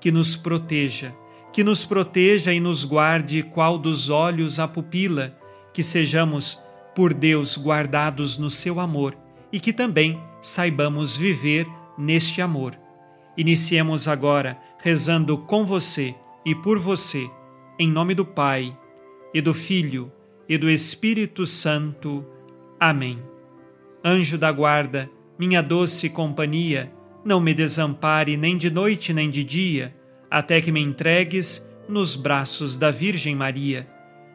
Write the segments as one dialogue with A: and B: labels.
A: que nos proteja, que nos proteja e nos guarde qual dos olhos a pupila, que sejamos, por Deus, guardados no seu amor e que também saibamos viver neste amor. Iniciemos agora rezando com você e por você, em nome do Pai, e do Filho, e do Espírito Santo. Amém. Anjo da guarda, minha doce companhia, não me desampare nem de noite nem de dia, até que me entregues nos braços da Virgem Maria.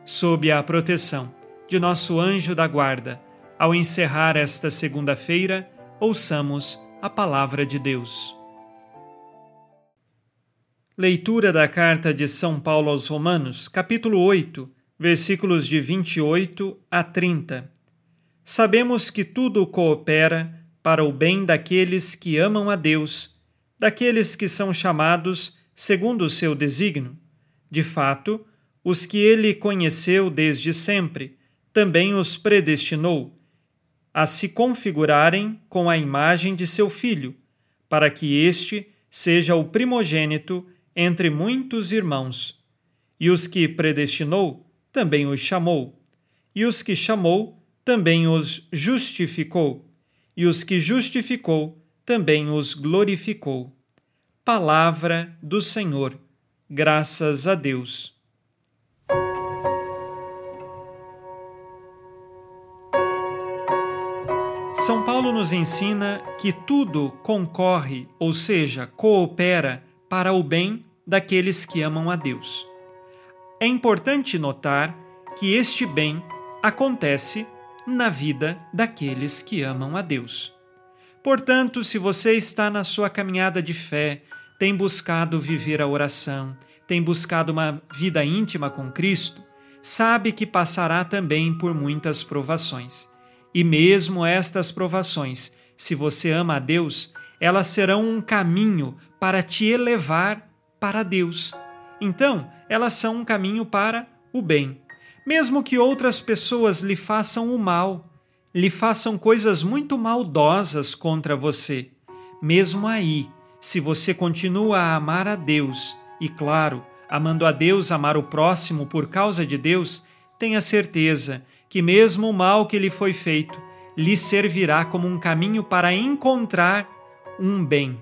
A: Sob a proteção de nosso anjo da guarda, ao encerrar esta segunda-feira, ouçamos a palavra de Deus. Leitura da carta de São Paulo aos Romanos, capítulo 8, versículos de 28 a 30. Sabemos que tudo coopera para o bem daqueles que amam a Deus, daqueles que são chamados segundo o seu desígnio. De fato, os que ele conheceu desde sempre, também os predestinou a se configurarem com a imagem de seu filho, para que este seja o primogênito entre muitos irmãos. E os que predestinou, também os chamou. E os que chamou, também os justificou. E os que justificou, também os glorificou. Palavra do Senhor. Graças a Deus. São Paulo nos ensina que tudo concorre, ou seja, coopera para o bem daqueles que amam a Deus. É importante notar que este bem acontece na vida daqueles que amam a Deus. Portanto, se você está na sua caminhada de fé, tem buscado viver a oração, tem buscado uma vida íntima com Cristo, sabe que passará também por muitas provações. E mesmo estas provações, se você ama a Deus, elas serão um caminho para te elevar para Deus. Então, elas são um caminho para o bem. Mesmo que outras pessoas lhe façam o mal, lhe façam coisas muito maldosas contra você, mesmo aí, se você continua a amar a Deus e, claro, amando a Deus, amar o próximo por causa de Deus, tenha certeza que, mesmo o mal que lhe foi feito, lhe servirá como um caminho para encontrar um bem.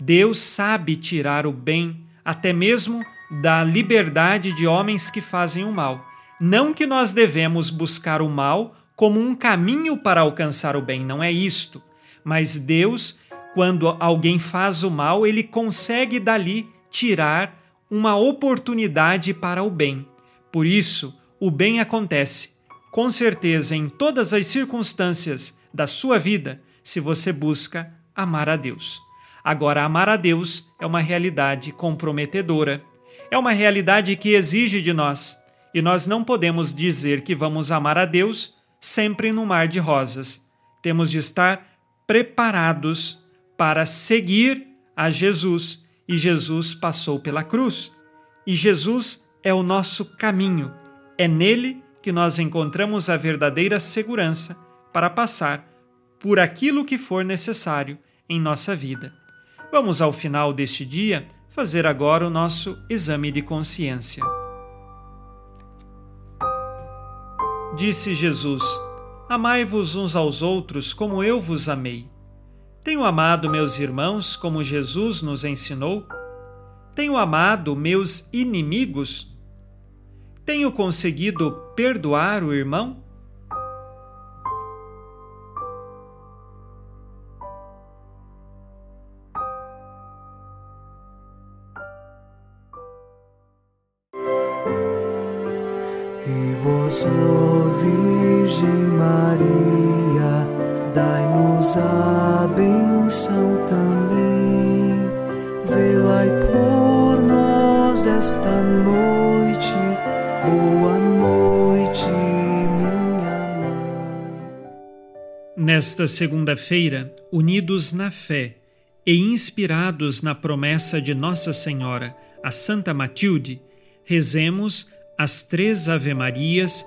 A: Deus sabe tirar o bem até mesmo da liberdade de homens que fazem o mal. Não que nós devemos buscar o mal como um caminho para alcançar o bem, não é isto. Mas Deus, quando alguém faz o mal, ele consegue dali tirar uma oportunidade para o bem. Por isso, o bem acontece, com certeza, em todas as circunstâncias da sua vida, se você busca amar a Deus. Agora, amar a Deus é uma realidade comprometedora, é uma realidade que exige de nós, e nós não podemos dizer que vamos amar a Deus sempre no mar de rosas. Temos de estar preparados para seguir a Jesus, e Jesus passou pela cruz. E Jesus é o nosso caminho, é nele que nós encontramos a verdadeira segurança para passar por aquilo que for necessário em nossa vida. Vamos ao final deste dia fazer agora o nosso exame de consciência. Disse Jesus: Amai-vos uns aos outros como eu vos amei. Tenho amado meus irmãos como Jesus nos ensinou? Tenho amado meus inimigos? Tenho conseguido perdoar o irmão?
B: Ó Virgem Maria, dai-nos a benção também. Velai por nós esta noite. Boa noite, minha mãe.
A: Nesta segunda-feira, unidos na fé e inspirados na promessa de Nossa Senhora, a Santa Matilde, rezemos as três Ave-Marias,